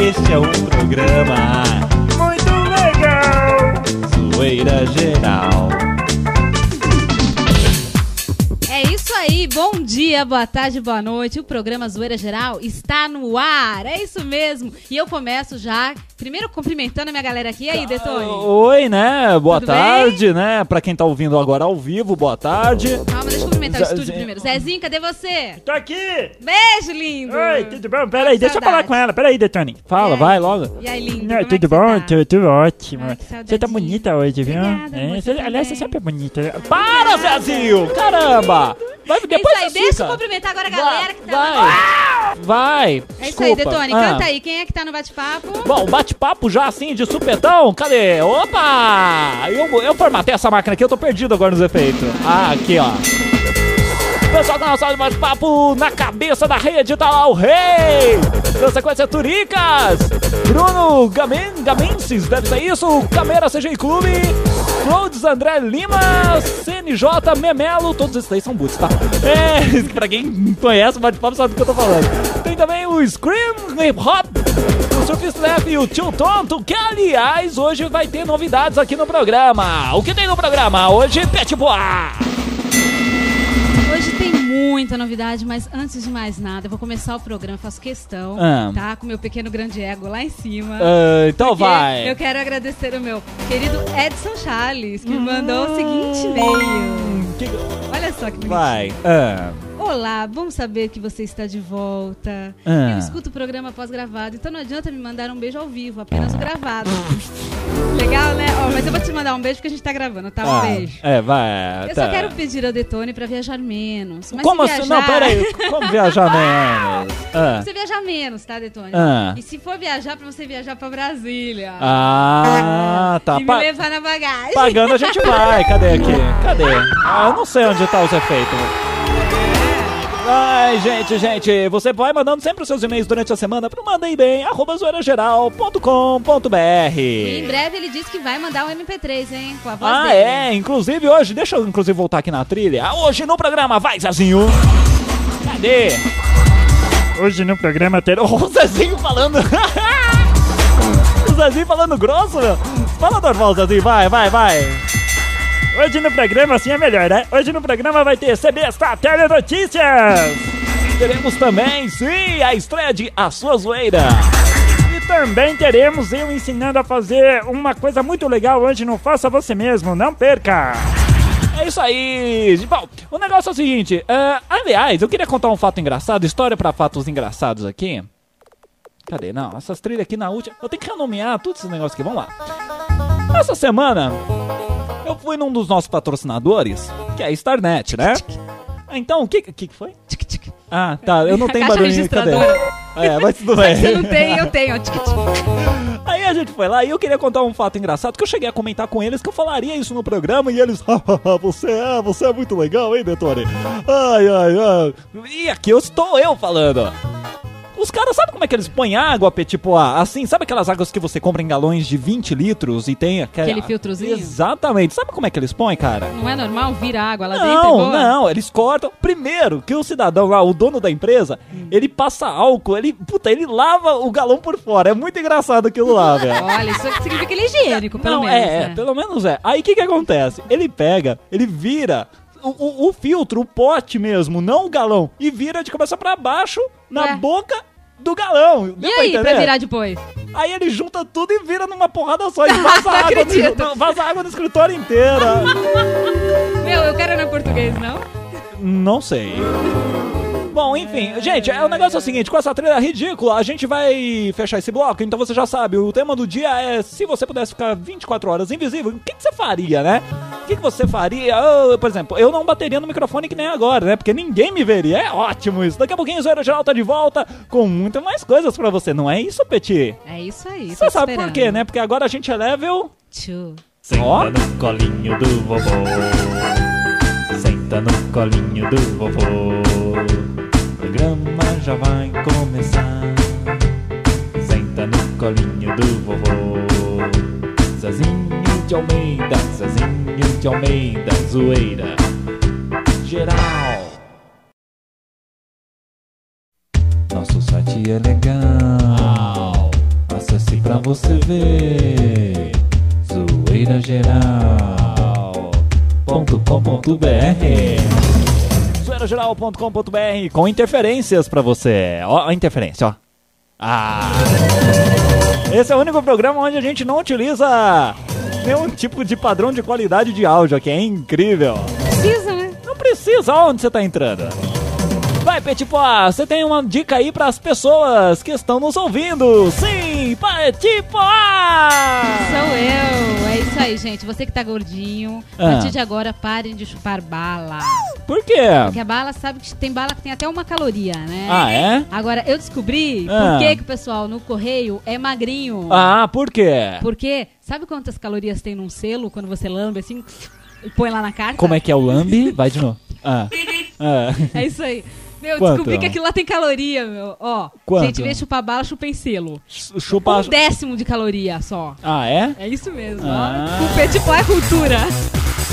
Este é um programa Muito legal! Zoeira Geral. Bom dia, boa tarde, boa noite. O programa Zoeira Geral está no ar, é isso mesmo. E eu começo já, primeiro cumprimentando a minha galera aqui. E aí, Detone? Oi, né? Boa Tudo tarde, né? Pra quem tá ouvindo agora ao vivo, boa tarde. Calma, deixa eu cumprimentar o Zezinho. estúdio primeiro. Zezinho, cadê você? Tô aqui! Beijo, lindo! Oi, tudo bom? Peraí, deixa eu falar com ela. Peraí, Detone. Fala, vai logo. E aí, lindo? Não, é que tudo você bom? tá? Tudo, tudo ótimo. Ai, que você tá bonita hoje, viu? Obrigada, É, você você- aliás, você sempre é bonita. Para, Zezinho! Caramba! Vai, É depois isso aí, deixa eu cumprimentar agora a galera que tá... Vai! Vai! É isso aí. Detone, Ah. canta aí. Quem é que tá no bate-papo? Bom, bate-papo já assim, de supetão, cadê? Opa! Eu, eu formatei essa máquina aqui, eu tô perdido agora nos efeitos. Ah, aqui, ó. Pessoal da nossa de bate-papo, na cabeça da rede tá lá o rei! Na sequência, Turicas! Bruno Gamen, Gamenses, deve ser isso? Camera CGI Clube! Cloudes André Lima, CNJ Memelo, todos esses aí são boots, tá? É, pra quem conhece o bate-papo sabe do que eu tô falando. Tem também o Scream Hip Hop, o Surfista Left e o Tio Tonto, que aliás hoje vai ter novidades aqui no programa. O que tem no programa? Hoje, Pet Boa! Muita novidade, mas antes de mais nada, eu vou começar o programa, faço questão, Ah. tá? Com meu pequeno grande ego lá em cima. Ah, então vai. Eu quero agradecer o meu querido Edson Charles, que me mandou o seguinte e-mail. Que- Olha só que bonitinho. Vai. Ah, Olá, bom saber que você está de volta. Ah. Eu escuto o programa pós-gravado, então não adianta me mandar um beijo ao vivo, apenas o gravado. Legal, né? Ó, mas eu vou te mandar um beijo porque a gente tá gravando, tá? Um ah, beijo. É, vai. Eu tá. só quero pedir ao Detone pra viajar menos. Mas Como se assim? viajar... Não, peraí. Como viajar menos? Ah. Você viajar menos, tá, Detone? Ah. E se for viajar, pra você viajar pra Brasília. Ah, tá. E me Pa- levar na bagagem. Pagando a gente vai. Cadê aqui? Cadê? Ah, eu não sei onde tá os efeitos. Ai, gente, gente, você vai mandando sempre os seus e-mails durante a semana pro mandaibem, arroba zoeirageral.com.br. E em breve ele disse que vai mandar um MP3, hein? Com a voz Ah, dele. é, inclusive hoje, deixa eu inclusive voltar aqui na trilha. Ah, Hoje no programa, vai, Zezinho. Cadê? Hoje no programa terá. O Zezinho falando. o Zezinho falando grosso, meu. Fala normal, Zezinho, vai, vai, vai. Hoje no programa assim é melhor, né? Hoje no programa vai ter CB Está Tele Notícias! Teremos também, sim, a estreia de A Sua Zoeira. E também teremos eu ensinando a fazer uma coisa muito legal hoje no Faça Você Mesmo, não perca! É isso aí. Bom, o negócio é o seguinte. ah, aliás, eu queria contar um fato engraçado, história pra fatos engraçados aqui. Cadê? Não, essas trilhas aqui na última. Eu tenho que renomear todos esses negócios aqui. Vamos lá. Essa semana, fui num dos nossos patrocinadores, que é a Starnet, né? Então, o que, que foi? Ah, tá. Eu não tenho barulhinho. Cadê? É, mas tudo bem. Você não tem, eu tenho. Aí a gente foi lá e eu queria contar um fato engraçado que eu cheguei a comentar com eles que eu falaria isso no programa e eles, "Hahaha, você é, você é muito legal, hein, Detone? Ai, ai, ai. E aqui eu estou eu falando. Os caras, sabe como é que eles põem água, tipo, ah, assim, sabe aquelas águas que você compra em galões de 20 litros e tem aquele... Aquele filtrozinho? Exatamente. Sabe como é que eles põem, cara? Não é normal vir água lá dentro? Não, não, eles cortam. Primeiro, que o cidadão lá, o dono da empresa, ele passa álcool, ele, puta, ele lava o galão por fora. É muito engraçado aquilo lá, velho. Olha, isso significa que ele é higiênico, pelo Não, menos. é, é, né? pelo menos é. Aí o que que acontece? Ele pega, ele vira o, o- o filtro, o pote mesmo, não o galão, e vira de cabeça pra baixo na Ué. boca do galão. E pra aí, pra virar depois? Aí ele junta tudo e vira numa porrada só. E vaza, água no, vaza água no escritório inteira. Meu, eu quero não é português, não? Não sei. Bom, enfim, gente, é, o negócio é o seguinte, com essa trilha ridícula, a gente vai fechar esse bloco, então você já sabe, o tema do dia é se você pudesse ficar 24 horas invisível, o que, que você faria, né? O que, que você faria? Eu, por exemplo, eu não bateria no microfone que nem agora, né? Porque ninguém me veria. É ótimo isso. Daqui a pouquinho o Zoeira Geral tá de volta com muito mais coisas pra você, não é isso, Petit? É isso aí. Você sabe por quê, né? Porque agora a gente é level... Tchu. Senta no colinho do vovô. Senta no colinho do vovô. Programa já vai começar. Senta no colinho do vovô. Zezinho de Almeida, Zezinho de Almeida, zoeira. Geral. Nosso site é legal. Acesse pra você ver zoeirageral.com.br zoeirageral.com.br com interferências pra você. Ó, a interferência, ó. Ah! Esse é o único programa onde a gente não utiliza nenhum tipo de padrão de qualidade de áudio aqui. É incrível. Precisa, né? Não precisa, onde você tá entrando? Vai, Petipoá, você tem uma dica aí pras pessoas que estão nos ouvindo. Sim, Petipoá! Sou eu. É isso aí, gente. Você que tá gordinho, a Ah. partir de agora, parem de chupar bala. Por quê? Porque a bala sabe que tem bala que tem até uma caloria, né? Ah, é? Agora, eu descobri Ah. por que, que o pessoal no correio é magrinho. Ah, por quê? Porque, sabe quantas calorias tem num selo quando você lambe assim e põe lá na carta? Como é que é o lambe? Vai de novo. Ah. Ah. É isso aí. Meu, eu Quanto? descobri que aquilo lá tem caloria, meu. Ó, Quanto? gente, em de chupar bala, chupem selo. Chupa. Um décimo de caloria só. Ah, é? É isso mesmo, Ah. ó. O pois é cultura.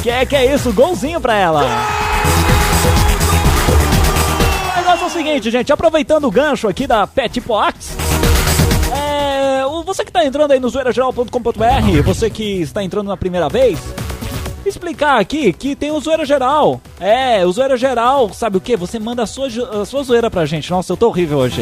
Que é, que é isso? Golzinho pra ela. O negócio é o seguinte, gente. Aproveitando o gancho aqui da Pet Pox. É, você que tá entrando aí no zoeirageral.com.br, você que está entrando na primeira vez, explicar aqui que tem o Zoeira Geral. É, o Zoeira Geral, sabe o que? Você manda a sua, a sua zoeira pra gente. Nossa, eu tô horrível hoje.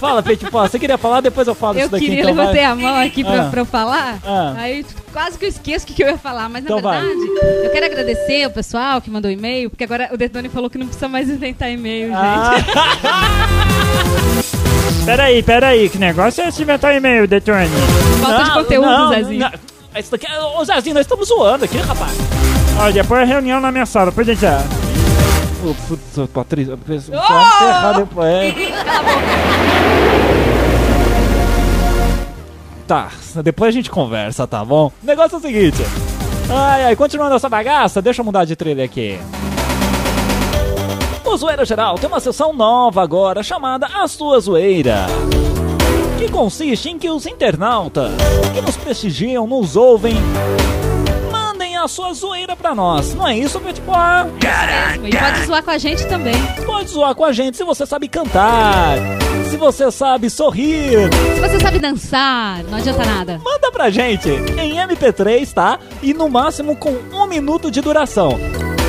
Fala, Pet Pox. Você queria falar? Depois eu falo Eu isso daqui. queria, então vai. levantei a mão aqui pra, Ah. pra eu falar. Ah. Aí quase que eu esqueço o que, que eu ia falar. Mas Então na vai. verdade, eu quero agradecer o pessoal que mandou e-mail, porque agora o Detone falou que não precisa mais inventar e-mail, gente. Ah, Peraí, peraí, que negócio é esse inventar e-mail, Detone? Falta de não, conteúdo, não, Zezinho. não. Isso daqui, é- ô Zezinho, nós estamos zoando aqui, rapaz. Ó, depois a reunião na minha sala, pode deixar. Ô, putz, Patrícia, só encerrar depois. é. Tá, depois a gente conversa, tá bom? O negócio é o seguinte. Ai, ai, continuando essa bagaça, deixa eu mudar de trilha aqui. O Zoeira Geral tem uma sessão nova agora chamada A Sua Zoeira. Que consiste em que os internautas que nos prestigiam, nos ouvem, mandem a sua zoeira pra nós. Não é isso, Petit Pois? E pode zoar com a gente também. Pode zoar com a gente se você sabe cantar, se você sabe sorrir. Se você sabe dançar, não adianta nada. Manda pra gente em MP3, tá? E no máximo com um minuto de duração.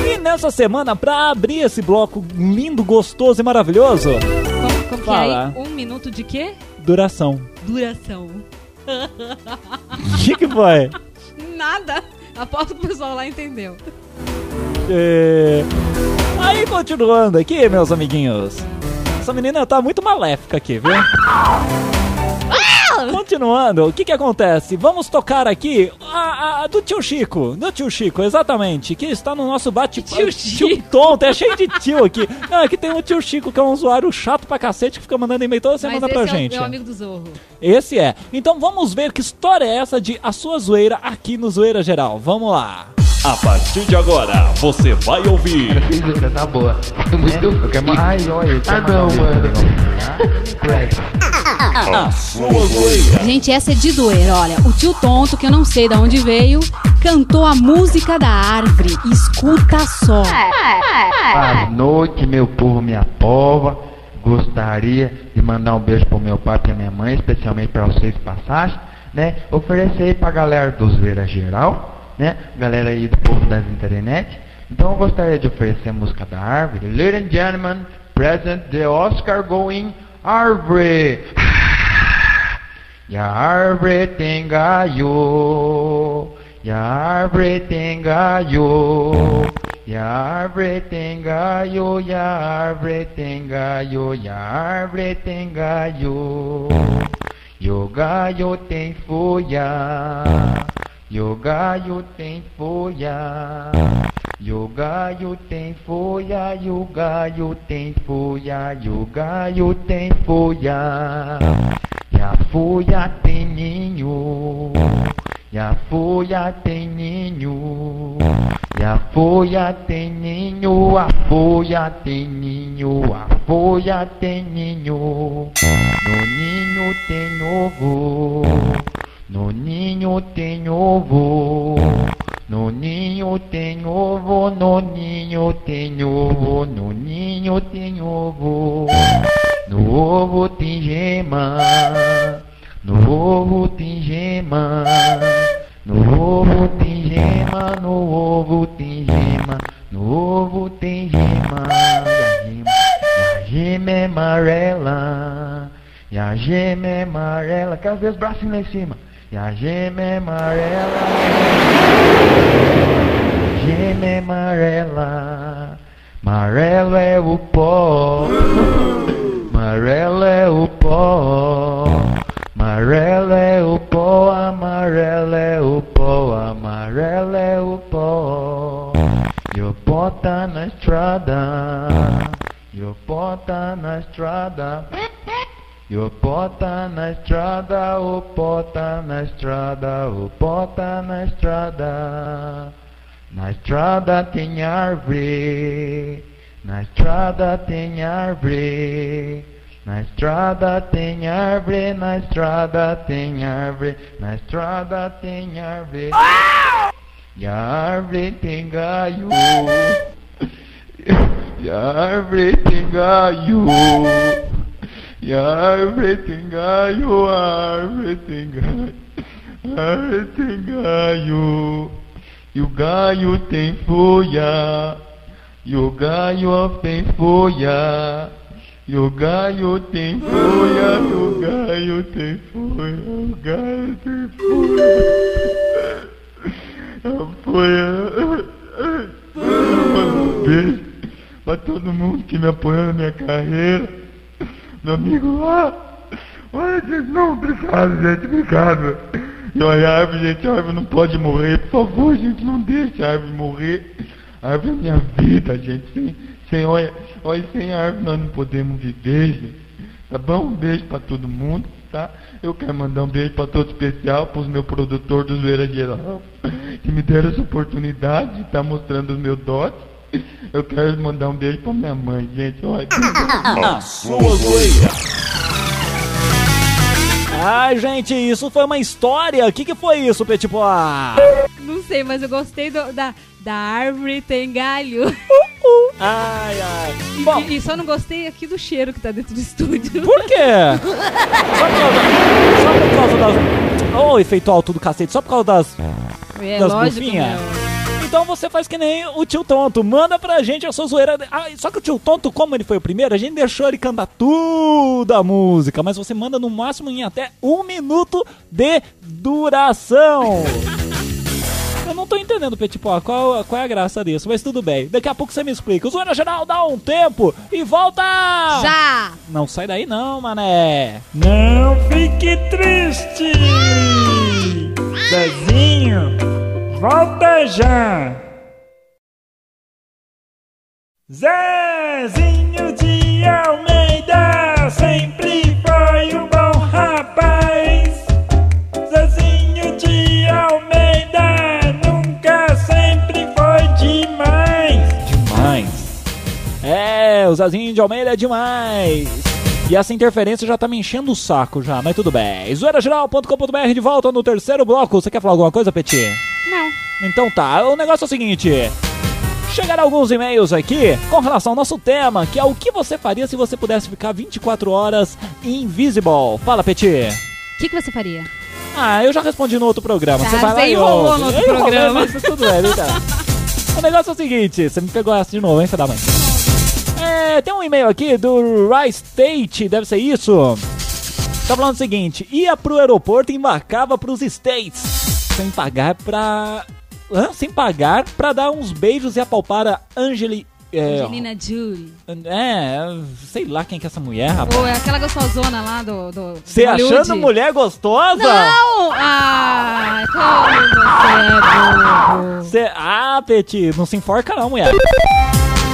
E nessa semana, pra abrir esse bloco lindo, gostoso e maravilhoso, Como, como que é aí? Um minuto de quê? Duração. Duração. O que, que foi? Nada. Aposto que o pessoal lá entendeu. É... Aí, continuando aqui, meus amiguinhos. Essa menina tá muito maléfica aqui, viu? Continuando, o que que acontece? Vamos tocar aqui a, a- do tio Chico, do tio Chico, exatamente, que está no nosso bate Tio Chico. tonto, é cheio de tio aqui. Não, é que tem um tio Chico que é um usuário chato pra cacete que fica mandando e-mail toda Mas semana esse pra é o gente. meu amigo do Zorro. Esse é. Então vamos ver que história é essa de a sua zoeira aqui no Zoeira Geral. Vamos lá. A partir de agora, você vai ouvir Música tá boa. Música eu quero Ai, olha, ah, não, mano. Gente, essa é de doer. Olha, o tio tonto, que eu não sei de onde veio, cantou a música da árvore. Escuta só. Boa noite, meu povo, minha pova. Gostaria de mandar um beijo pro meu pai e minha mãe, especialmente para vocês passagens, né? Oferecer pra galera dos Veira Geral, né? Galera aí do povo das internet. Então eu gostaria de oferecer a música da árvore. Ladies and gentlemen, present the Oscar going árvore. E a árvore tem galho, e a árvore tem galho, e a árvore tem galho, e a árvore tem galho, e a árvore tem galho. E o galho tem folha, e o galho tem folha. O galho tem folha, o galho tem folha, o galho tem folha. E a folha tem ninho, e a folha tem ninho, e a folha tem ninho, a folha tem ninho, a folha tem ninho. No ninho tem ovo, no ninho tem ovo. No ninho tem ovo, no ninho tem ovo, no ninho tem ovo. No ovo tem gema, no ovo tem gema. No ovo tem gema, no ovo tem gema, no ovo tem gema. E a gema, é amarela. E a gema é amarela. Quero ver os bracinhos lá em cima. E a gema é amarela. Gema é amarela. Amarelo é o pó. Amarelo é o pó. Amarelo é o pó, amarelo é o pó, amarelo é o pó. E o pó tá na estrada. E o pó tá na estrada. E o na estrada, o tá na estrada, o tá na estrada. Na estrada tem árvore, na estrada tem árvore. Na estrada tem árvore, na estrada tem árvore, na estrada tem árvore. E a árvore tem galho. E a árvore tem galho. E a árvore tem galho, a árvore tem galho. A árvore tem galho. E o galho tem folha. E o galho tem folha. E o galho tem folha, e o galho tem folha, o galho tem folha. A folha. Um beijo pra todo mundo que me apoiou na minha carreira. Meu amigo lá. Olha, gente, não, obrigado, gente, obrigado. E olha, a árvore, gente, a árvore não pode morrer, por favor, gente, não deixe a árvore morrer. A árvore é minha vida, gente. Sem, sem, olha, olha, sem árvore nós não podemos viver, gente. Tá bom? Um beijo pra todo mundo, tá? Eu quero mandar um beijo pra todo especial, pros meus produtores do Zoeira Geral, que me deram essa oportunidade de estar mostrando os meus dotes. Eu quero mandar um beijo pra minha mãe, gente. Olha, A sua zoeira. Ai, gente, isso foi uma história. O que, que foi isso, Petipoa? Não sei, mas eu gostei do- da, da árvore tem galho. Ai, ai. E, Bom, e só não gostei aqui do cheiro que tá dentro do estúdio. por quê? Só por causa, só por causa das... Ô, efeito alto do cacete. Só por causa das... É Das lógico, bufinhas? meu. Então você faz que nem o tio Tonto. Manda pra gente a sua zoeira. Ah, só que o tio Tonto, como ele foi o primeiro, a gente deixou ele cantar tudo a música. Mas você manda no máximo em até um minuto de duração. Eu não tô entendendo, Petipó, qual, qual é a graça disso, mas tudo bem. Daqui a pouco você me explica. O Zoeira Geral dá um tempo e volta! Já! Não sai daí não, mané. Não fique triste! Zezinho, volta já! Zezinho de Almeida sempre foi um bom rapaz. Zezinho de Almeida nunca sempre foi demais. Demais. É, o Zazinho de Almeida é demais. E essa interferência já tá me enchendo o saco já, mas tudo bem. Zoeirageral.com.br de volta no terceiro bloco. Você quer falar alguma coisa, Petit? Não. Então tá, o negócio é o seguinte. Chegaram alguns e-mails aqui com relação ao nosso tema, que é o que você faria se você pudesse ficar 24 horas invisible. Fala, Petit. O que, que você faria? Ah, eu já respondi no outro programa. Tá, você vai lá e ouve. no outro programa. mas tudo bem, então. O negócio é o seguinte, você me pegou essa de novo, hein, filho da mãe? É, tem um e-mail aqui do Rice State, deve ser isso. Tá falando o seguinte, ia pro aeroporto e embarcava pros States, sem pagar pra... Hã? Sem pagar pra dar uns beijos e apalpar a Angeli... É, Angelina Jolie. é, sei lá quem que é essa mulher, rapaz. Ou é aquela gostosona lá do. Você achando mulher gostosa? Não! Ah, como você é bobo. Cê... Ah, Petit, não se enforca não, mulher.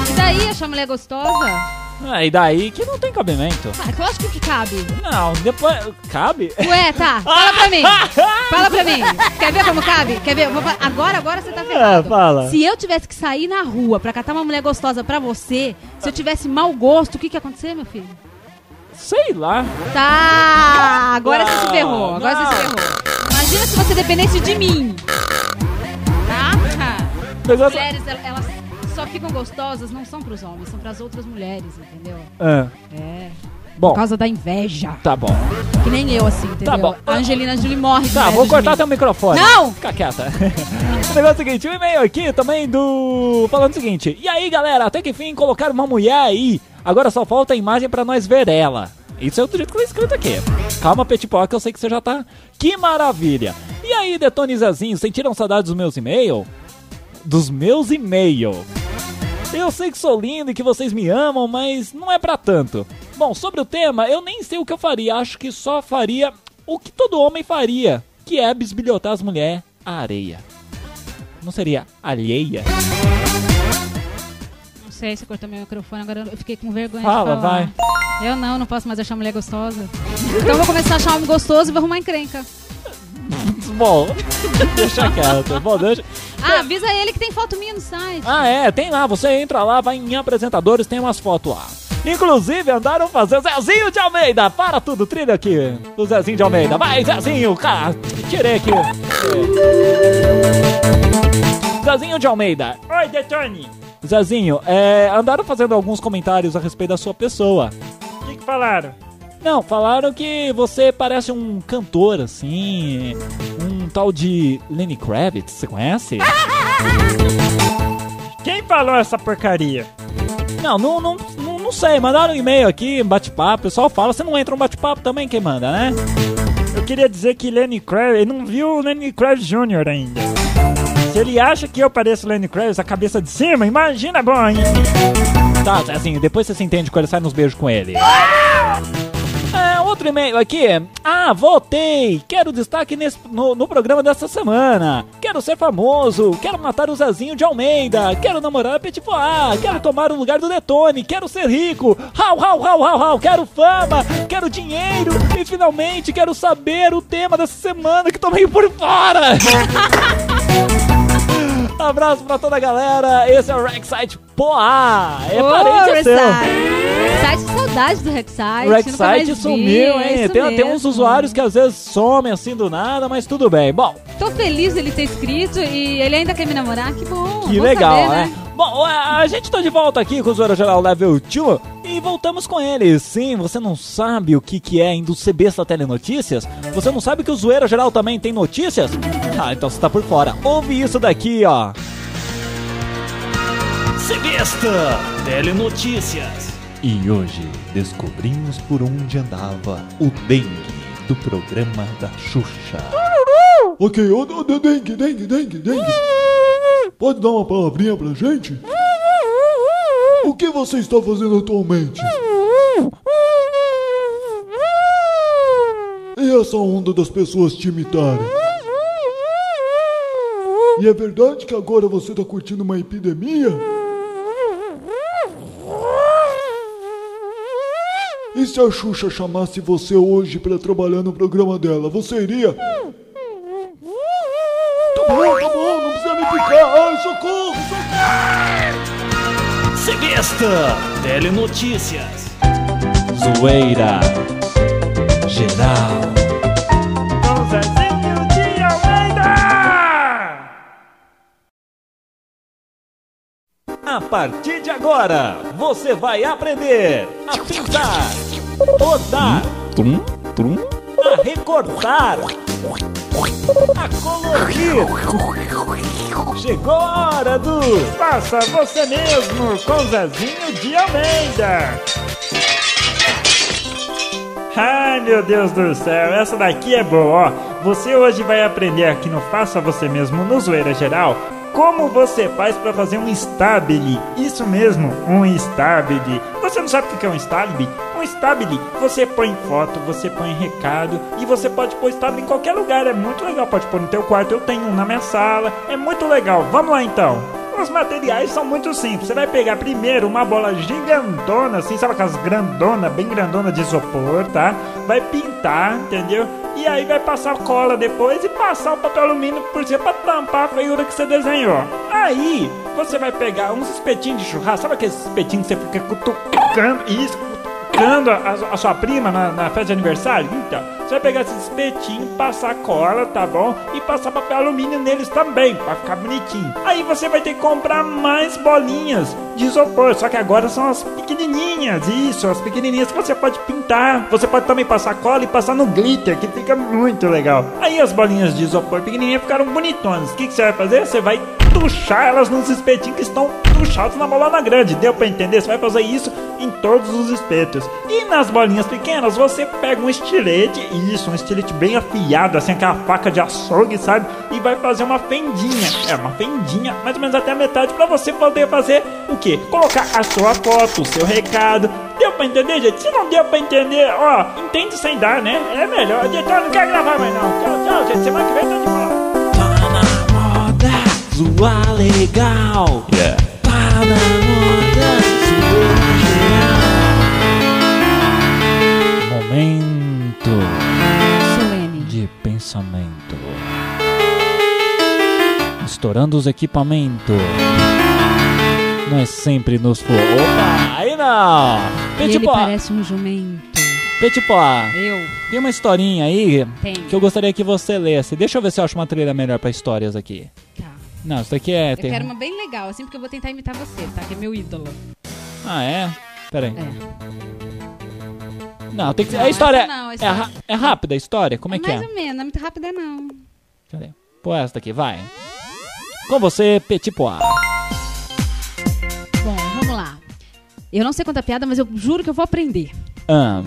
E daí, achar mulher gostosa? Ah, e daí que não tem cabimento. Ah, lógico que cabe. Não, depois. Cabe? Ué, tá. Fala pra mim. Fala pra mim. Quer ver como cabe? Quer ver? Agora, agora você tá ferrado. É, fala. Se eu tivesse que sair na rua pra catar uma mulher gostosa pra você, se eu tivesse mau gosto, o que que ia acontecer, meu filho? Sei lá. Tá, agora você se Não, ferrou. Agora não. você se ferrou. Imagina se você dependesse de mim. Tá? As mulheres, elas só ficam gostosas, não são pros homens, são pras outras mulheres, entendeu? Ah, É. bom, Por causa da inveja. tá bom. Que nem eu, assim, entendeu? Tá bom. A Angelina Jolie morre Tá, vou cortar teu microfone. Não! Fica quieta. o negócio é o seguinte, um e-mail aqui também do... Falando o seguinte, e aí galera, até que enfim colocaram uma mulher aí, agora só falta a imagem pra nós ver ela. Isso é o jeito que tá escrito aqui. Calma, Petipoca, eu sei que você já tá... Que maravilha. E aí, Detone Zezinho, sentiram saudade dos meus e-mails? Dos meus e-mails. Eu sei que sou lindo e que vocês me amam, mas não é pra tanto. Bom, sobre o tema, eu nem sei o que eu faria. Acho que só faria o que todo homem faria, que é bisbilhotar as mulheres à areia. Não seria alheia? Não sei se cortou meu microfone, agora eu fiquei com vergonha Fala, de falar. Eu não, não posso mais achar mulher gostosa. Então eu vou começar a achar homem gostoso e vou arrumar encrenca. Bom, deixa quieto. Bom, deixa... Ah, avisa ele que tem foto minha no site. Ah, é, tem lá. Você entra lá, vai em apresentadores, tem umas fotos lá. Inclusive, andaram fazendo Zezinho de Almeida. Para tudo, trilha aqui. Do Zezinho de Almeida. Vai, Zezinho, cara. Tirei aqui. Zezinho de Almeida. Oi, Detone. Zezinho, é, andaram fazendo alguns comentários a respeito da sua pessoa. O que, que falaram? Não, falaram que você parece um cantor, assim. Um tal de Lenny Kravitz, você conhece? Quem falou essa porcaria? Não, não, não, não, não sei. Mandaram um e-mail aqui, um bate-papo. O pessoal fala, você não entra no bate-papo também, quem manda, né? Eu queria dizer que Lenny Kravitz, ele não viu o Lenny Kravitz Jr. ainda. Se ele acha que eu pareço Lenny Kravitz, a cabeça de cima, imagina bom, hein? Tá, Zezinho, depois você se entende com ele, sai nos beijos com ele. É, outro e-mail aqui. Ah, voltei! Quero destaque nesse, no, no programa dessa semana. Quero ser famoso. Quero matar o Zezinho de Almeida. Quero namorar a Petit Pois. Quero tomar o lugar do Detone. Quero ser rico. Rau, rau, rau, rau, rau. Quero fama. Quero dinheiro. E finalmente quero saber o tema dessa semana que tô meio por fora. Abraço pra toda a galera. Esse é o Rexite Poá. É Ô, parente seu. Rexite. Site saudade do Rexite. Rexite vi, sumiu, é hein? isso Tem, tem uns usuários que às vezes somem assim do nada, mas tudo bem. Bom, Tô feliz dele ter escrito e ele ainda quer me namorar. Que bom. que legal, saber, né? Bom, a, gente tá de volta aqui com o Zoeira Geral Level 2 e voltamos com ele. Sim, você não sabe o que, que é indo ser besta telenotícias? Você não sabe que o Zoeira Geral também tem notícias? Ah, então você tá por fora. Ouve isso daqui, ó. Sebesta Telenotícias. E hoje descobrimos por onde andava o dengue do programa da Xuxa. Ok, ô, ô, dengue, dengue, dengue, dengue. Pode dar uma palavrinha pra gente? O que você está fazendo atualmente? E essa onda das pessoas te imitarem? E é verdade que agora você está curtindo uma epidemia? E se a Xuxa chamasse você hoje para trabalhar no programa dela, você iria? Tá bom, tá bom, não precisa me picar. Ai, socorro, socorro. Sebesta Telenotícias. Zoeira Geral. A partir de agora, você vai aprender a pintar, rodar, a recortar, a colorir. Chegou a hora do Faça você mesmo com Zezinho de Almeida. Ai meu Deus do céu, essa daqui é boa, ó. Você hoje vai aprender aqui no Faça Você Mesmo no Zoeira Geral como você faz para fazer um stabile. Isso mesmo, um stabile. Você não sabe o que é um stabile? Um stabile, você põe foto, você põe recado e você pode pôr stabile em qualquer lugar. É muito legal, pode pôr no teu quarto, eu tenho um na minha sala. É muito legal. Vamos lá então. Os materiais são muito simples. Você vai pegar primeiro uma bola gigantona, assim, sabe aquelas grandona, bem grandona de isopor, tá? Vai pintar, entendeu? E aí vai passar cola depois e passar o papel alumínio por cima pra tampar a feiura que você desenhou. Aí você vai pegar uns espetinhos de churrasco, sabe aqueles espetinhos que você fica cutucando? Isso, cutucando a, a sua prima na, na festa de aniversário? Então, você vai pegar esses espetinhos, passar cola, tá bom? E passar papel alumínio neles também, pra ficar bonitinho. Aí você vai ter que comprar mais bolinhas de isopor, só que agora são as pequenininhas, isso, as pequenininhas que você pode pintar. Você pode também passar cola e passar no glitter, que fica muito legal. Aí as bolinhas de isopor pequenininhas ficaram bonitonas. O que, que você vai fazer? Você vai tuchar elas nos espetinhos que estão tuchados na bolona grande. Deu pra entender? Você vai fazer isso em todos os espetos. E nas bolinhas pequenas, você pega um estilete, isso, um estilete bem afiado, assim, aquela faca de açougue, sabe? E vai fazer uma fendinha. É, uma fendinha, mais ou menos até a metade, pra você poder fazer o quê? Colocar a sua foto, o seu recado. Deu pra entender, gente? Se não deu pra entender, ó, entende sem dar, né? É melhor. Editor, não quer gravar mais não. Tchau, tchau, gente. Semana que vem tá de volta. Tá na moda, zoar legal. Yeah. Pensamento. Estourando os equipamentos. Nós sempre nos for. Opa, aí não! Petipó, parece um jumento. Petipó, Eu. tem uma historinha aí Tem. que eu gostaria que você lesse. Deixa eu ver se eu acho uma trilha melhor pra histórias aqui. Tá. Não, isso daqui é. Eu ter- quero uma bem legal, assim, porque eu vou tentar imitar você, tá? Que é meu ídolo. Ah, é? Pera aí. É. Não, tem que ser. Não, a história, não, a é, história- ra- é rápida a história? Como é que Mais é? ou menos, não é muito rápida, não. Cadê? Pô, essa daqui, vai. Com você, Petit Pois. Bom, vamos lá. Eu não sei contar piada, mas eu juro que eu vou aprender. Ah,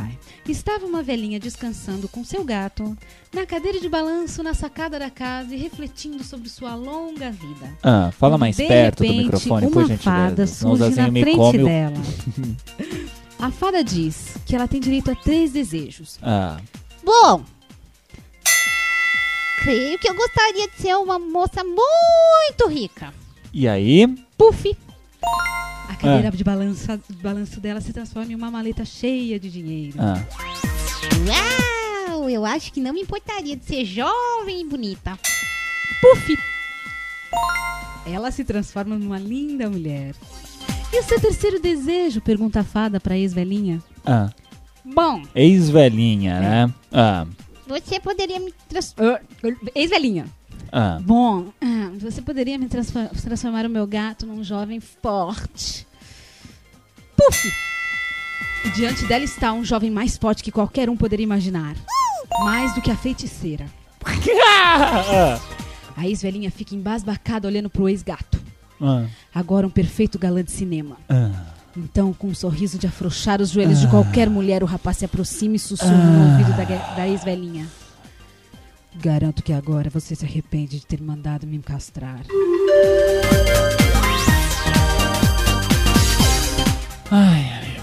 Estava uma velhinha descansando com seu gato na cadeira de balanço na sacada da casa e refletindo sobre sua longa vida. ah, fala mais de perto repente, do microfone, por uma gentileza. fada surge na frente dela. A fada diz que ela tem direito a três desejos. Ah, Bom, creio que eu gostaria de ser uma moça muito rica. e aí? Puff! A cadeira É. de balanço, de balanço dela se transforma em uma maleta cheia de dinheiro. Ah, Uau, eu acho que não me importaria de ser jovem e bonita. Puff! Ela se transforma numa linda mulher. E o seu terceiro desejo? Pergunta a fada pra ex-velhinha. ah. Bom, Ex-velhinha, né? Ah, Você poderia me transformar. ex-velhinha. ah. Bom, ah, você poderia me transfor- transformar o meu gato num jovem forte. Puff! E diante dela está um jovem mais forte que qualquer um poderia imaginar. Mais do que a feiticeira. Ah, A ex-velhinha fica embasbacada olhando pro ex-gato. ah, Agora um perfeito galã de cinema. ah. Então, com um sorriso de afrouxar os joelhos de qualquer mulher, o rapaz se aproxima e sussurra no ouvido da, da ex-velhinha. Garanto que agora você se arrepende de ter mandado me castrar. Ai, ai.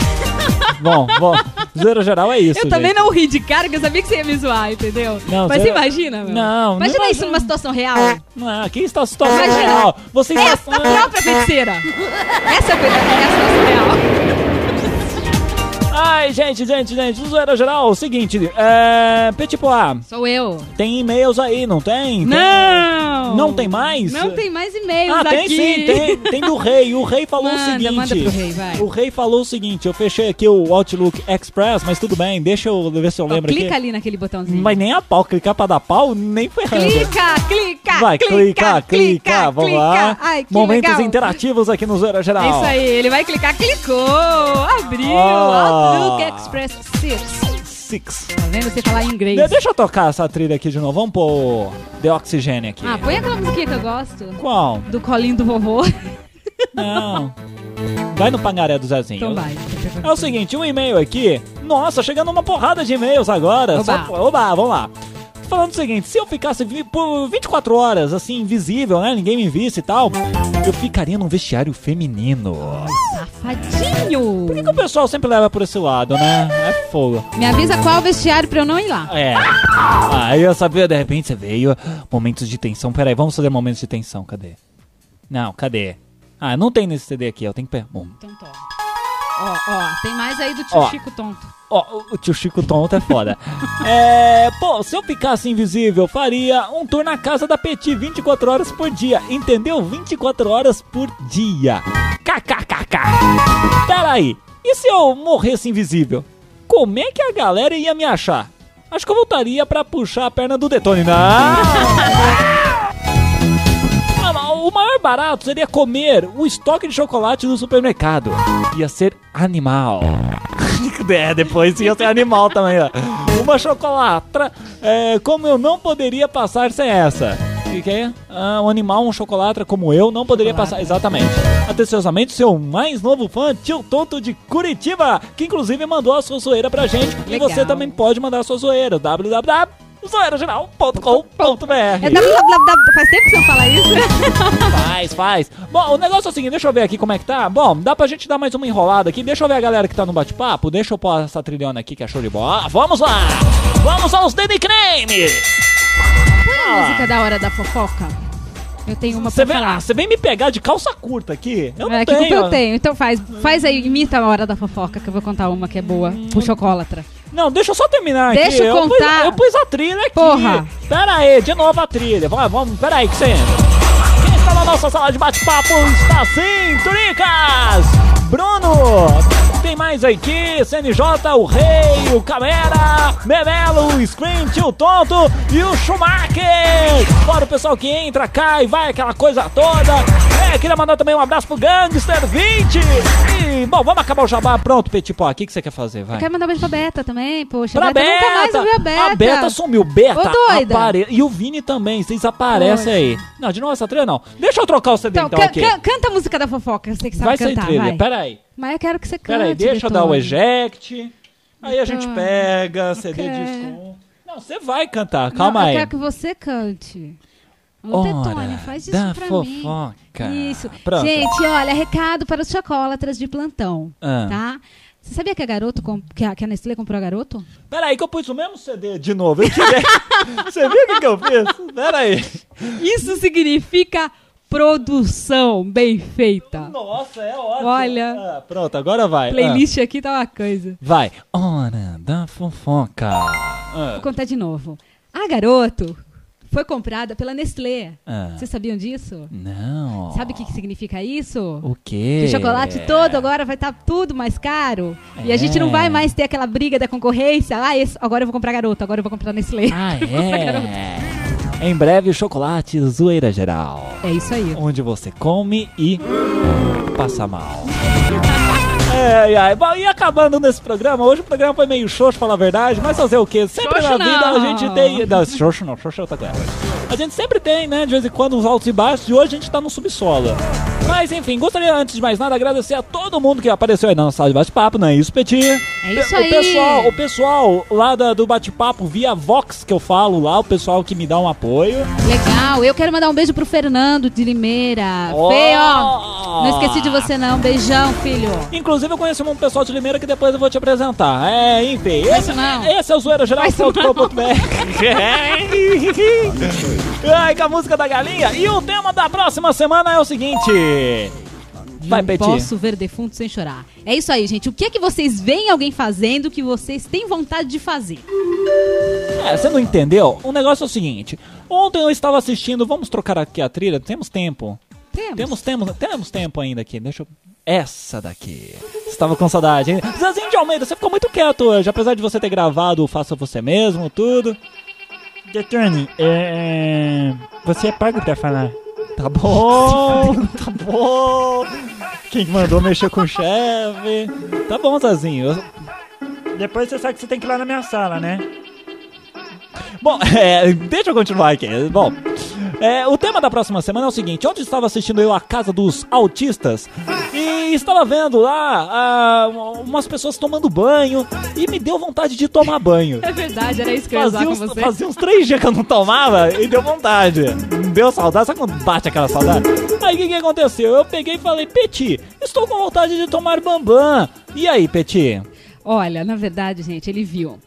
bom, bom, zero geral é isso, Eu também gente. não ri de cara, porque eu sabia que você ia me zoar, entendeu? Não, Mas você- imagina, meu. Não, não Imagina isso imagina. numa situação real. Não, aqui está a situação Imagina. real. Você É está... a própria feiticeira. Essa é a, é a situação real. Ai, gente, gente, gente, zoeira geral, seguinte, é... Petit Pois, Sou eu. tem e-mails aí, não tem? Tem- Não! Não tem mais? Não tem mais e-mails Ah, aqui. tem sim, tem, tem do rei. O rei falou o Manda, seguinte. manda pro rei, vai. O rei falou o seguinte: eu fechei aqui o Outlook Express, mas tudo bem, deixa eu ver se eu lembro clica aqui. ali naquele botãozinho. Mas nem a pau, clicar pra dar pau, nem ferrando. Clica, clica, Vai, clica, clicar, clicar, vamos clica. lá. Ai, Momentos legal. interativos aqui no Zero Geral. É isso aí, ele vai clicar, clicou, abriu, Ah. Outlook Express 6. Six. Tá vendo você falar em inglês? De- deixa eu tocar essa trilha aqui de novo. Vamos pôr The Oxygênio aqui. Ah, põe aquela musiquinha que eu gosto. Qual? Do colinho do vovô. Não. Vai no pangaré do Zezinho. Então vai. É o seguinte, um e-mail aqui. Nossa, chegando uma porrada de e-mails agora. Oba. Só- oba, vamos lá. Falando o seguinte, se eu ficasse por 24 horas, assim, invisível, né? Ninguém me visse e tal, eu ficaria num vestiário feminino. Safadinho. Por que, que o pessoal sempre leva por esse lado, né? É fogo. Me avisa qual vestiário pra eu não ir lá. É. Aí eu sabia, de repente você veio. Momentos de tensão. Peraí, vamos fazer momentos de tensão. Cadê? Não, cadê? Ah, não tem nesse CD aqui, ó. Tem que pegar. Bom, Então toma. Ó, ó, tem mais aí do tio Ó. Chico Tonto. Ó, o- tio Chico Tonto é foda. é. Pô, se eu ficasse invisível, faria um tour na casa da Petit 24 horas por dia. Entendeu? 24 horas por dia. KKKK. Pera aí. E se eu morresse invisível? Como é que a galera ia me achar? Acho que eu voltaria pra puxar a perna do Detone. Não! Ah, mas o maior barato seria comer o estoque de chocolate do supermercado. Ia ser animal. É, depois ia ser animal também, ó. Uma chocolatra, é, como eu não poderia passar sem essa. O que é? Ah, um animal, um chocolatra como eu, não poderia passar. Exatamente. Atenciosamente, seu mais novo fã, tio Tonto de Curitiba, que inclusive mandou a sua zoeira pra gente. E Legal. você também pode mandar a sua zoeira. www.zoeirageral.com.br É. Faz tempo que você não fala isso? Faz, faz. Bom, o negócio é o seguinte, deixa eu ver aqui como é que tá. Bom, dá pra gente dar mais uma enrolada aqui. Deixa eu ver a galera que tá no bate-papo. Deixa eu pôr essa trilhona aqui que é show de bola. Ah, vamos lá! Vamos aos Danny Cremes! A música da hora da fofoca. Eu tenho uma Você pra vem, falar. ah, você vem me pegar de calça curta aqui? Eu não é, que tenho. culpa eu tenho. Então faz, faz aí, imita a hora da fofoca, que eu vou contar uma que é boa. O chocólatra. Não, deixa eu só terminar aqui. Deixa eu pus- contar. Eu pus, a trilha aqui. Porra. Pera aí, de novo a trilha. Vamos, vamos pera aí que você entra. Quem está na nossa sala de bate-papo está sim, Turicas! Bruno! Tem mais aqui, CNJ, o Rei, o Camera, Memelo, o Screen, Tio Tonto e o Schumacher! Fora o pessoal que entra, cai, vai, aquela coisa toda. É, queria mandar também um abraço pro Gangster 20. E, bom, vamos acabar o jabá. Pronto, Petipó, o que, que você quer fazer? Vai. Eu quero mandar um beijo pra Beta também, poxa. Pra Beta, nunca mais a Beta. A Beta sumiu. Beta Ô, doida. apare... E o Vini também. Vocês aparecem aí. Não, de novo essa trilha não. Deixa eu trocar o CD Então, então, can- canta a música da fofoca, sei que sabe vai cantar, trilha. vai. Pera aí. Mas eu quero que você cante, Pera aí. Deixa eu dar o eject. Aí a gente pega CD quero. disco 1. Não, você vai cantar. Calma Não, aí. Eu quero que você cante. Ô, Hora Detone, faz isso da pra fofoca. mim. Isso. Pronto. Gente, olha, recado para os chocolatras de plantão, Ah. tá? Você sabia que a garoto que, a, que a Nestlé comprou a garoto? Pera aí que eu pus o mesmo CD de novo. Eu tirei. você viu o que, que eu fiz? Pera aí. Isso significa produção bem feita. Nossa, é ótimo. Olha. Ah, pronto, agora vai. Playlist aqui tá uma coisa. Ah, vai. Hora da fofoca. Ah. Vou contar de novo. A garoto foi comprada pela Nestlé. Ah. Vocês sabiam disso? Não. Sabe o que, que significa isso? O quê? Que o chocolate todo agora vai estar tudo mais caro. E a gente não É. vai mais ter aquela briga da concorrência. Ah, esse- agora eu vou comprar garoto, agora eu vou comprar Nestlé. Ah, é. Em breve, chocolate zoeira geral. É isso aí. Onde você come e passa mal. É, é, bom, e acabando nesse programa, hoje o programa foi meio xoxo, falar a verdade, mas fazer o quê? Sempre Xoxo na vida a não. gente tem. Não, xoxo não, xoxo é outra coisa. A gente sempre tem, né, de vez em quando, uns altos e baixos, e hoje a gente tá no subsolo. Mas enfim, gostaria antes de mais nada agradecer a todo mundo que apareceu aí na nossa sala de bate-papo, não é isso, Petit? É isso o aí. Pessoal, o pessoal lá da- do bate-papo via Vox que eu falo lá, o pessoal que me dá um apoio. Legal. Eu quero mandar um beijo pro Fernando de Limeira. Oh! Fê, ó. Não esqueci de você não. Beijão, filho. Inclusive, eu conheci um pessoal de Limeira que depois eu vou te apresentar. É, enfim. Esse, esse é o zoeirageral.com.br. Ai, com a música da galinha. E o tema da próxima semana é o seguinte. Vai, não posso ver defunto sem chorar. É isso aí, gente. O que é que vocês veem alguém fazendo que vocês têm vontade de fazer? É, você não entendeu? O negócio é o seguinte. Ontem eu estava assistindo, vamos trocar aqui a trilha, temos tempo. Temos. Temos, temos, temos tempo ainda aqui. Deixa eu. Essa daqui. Estava com saudade, hein? Zezinho de Almeida, você ficou muito quieto hoje, apesar de você ter gravado o Faça Você Mesmo, tudo. Detone, é... Você é pago pra falar. Tá bom, tá bom. Quem mandou mexer com o chefe? Tá bom, Zezinho. Eu- Depois você sabe que você tem que ir lá na minha sala, né? Bom, é, deixa eu continuar aqui. Bom, é, o tema da próxima semana é o seguinte: ontem estava assistindo eu a Casa dos Autistas e estava vendo lá ah, umas pessoas tomando banho e me deu vontade de tomar banho. É verdade, era isso que eu ia Fazia uns, você. fazia uns três dias que eu não tomava e deu vontade. Deu saudade, sabe quando bate aquela saudade? Aí o que, que aconteceu? Eu peguei e falei, Peti, estou com vontade de tomar bambam. E aí, Peti? Olha, na verdade, gente, ele viu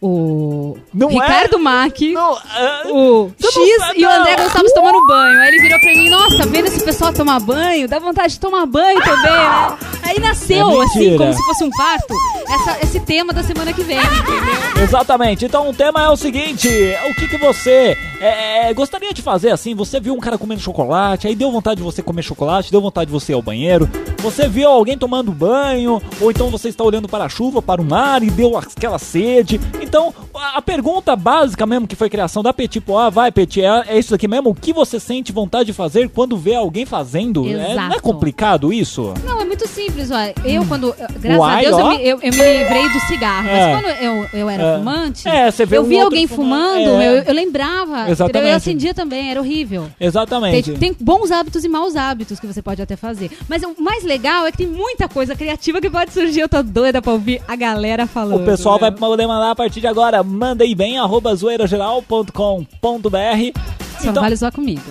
o Não é? Ricardo Mack, Não, ah, o Você X não e o. André Gonçalves tomando banho. Aí ele virou pra mim, nossa, vendo esse pessoal tomar banho, dá vontade de tomar banho também, né? Aí nasceu, É assim, como se fosse um parto, essa- esse tema da semana que vem, entendeu? Exatamente. Então o tema é o seguinte: o que, que você é, é, gostaria de fazer assim? Você viu um cara comendo chocolate, aí deu vontade de você comer chocolate, deu vontade de você ir ao banheiro. Você viu alguém tomando banho, ou então você está olhando para a chuva, para o mar e deu aquela sede. Então, a pergunta básica mesmo que foi criação da Petit Poá, vai Petit, é, é isso aqui mesmo? O que você sente vontade de fazer quando vê alguém fazendo? É, não é complicado isso? Não, é muito simples, ó. Eu, quando. Graças Uai, a Deus, eu me, eu, eu me livrei do cigarro. É. Mas quando eu, eu era É. fumante, É, eu um via outro alguém fumando, é. eu, lembrava. Exatamente. Eu acendia também, era horrível. Exatamente. Tem, tem bons hábitos e maus hábitos que você pode até fazer. Mas o mais legal é que tem muita coisa criativa que pode surgir. Eu tô doida pra ouvir a galera falando. O pessoal vai né? poder mandar a partir de agora. Manda aí bem, arroba zoeirageral.com.br. Só não vale zoar comigo.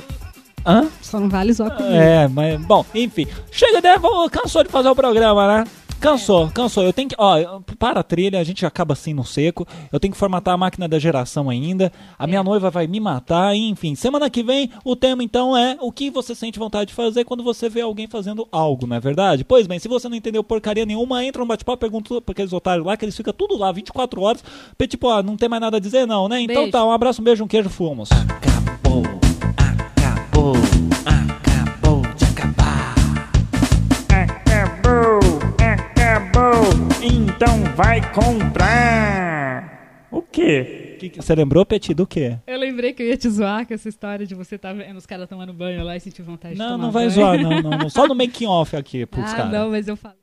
Hã? Só não vale zoar comigo. É, mas, bom, enfim. Chega, né? Cansou de fazer o programa, né? Cansou, cansou. Eu tenho que. Ó, para a trilha, a gente acaba assim no seco. Eu tenho que formatar a máquina da geração ainda. A minha noiva vai me matar. Enfim, semana que vem o tema então é o que você sente vontade de fazer quando você vê alguém fazendo algo, não é verdade? Pois bem, se você não entendeu porcaria nenhuma, entra no bate-papo, pergunta pra aqueles otários lá, que eles ficam tudo lá 24 horas. Porque, Tipo, ó, não tem mais nada a dizer, não, né? Então Beijo. tá, um abraço, um beijo, um queijo, fomos. Acabou, acabou, acabou Então vai comprar. O quê? Que que- Você lembrou, Petit, do quê? Eu lembrei que eu ia te zoar com essa história de você tá vendo os caras tomando banho lá e sentir vontade de Não, tomar não vai banho. zoar, não, não, não. Só no making off aqui, pros Ah, caras. não, mas eu falo.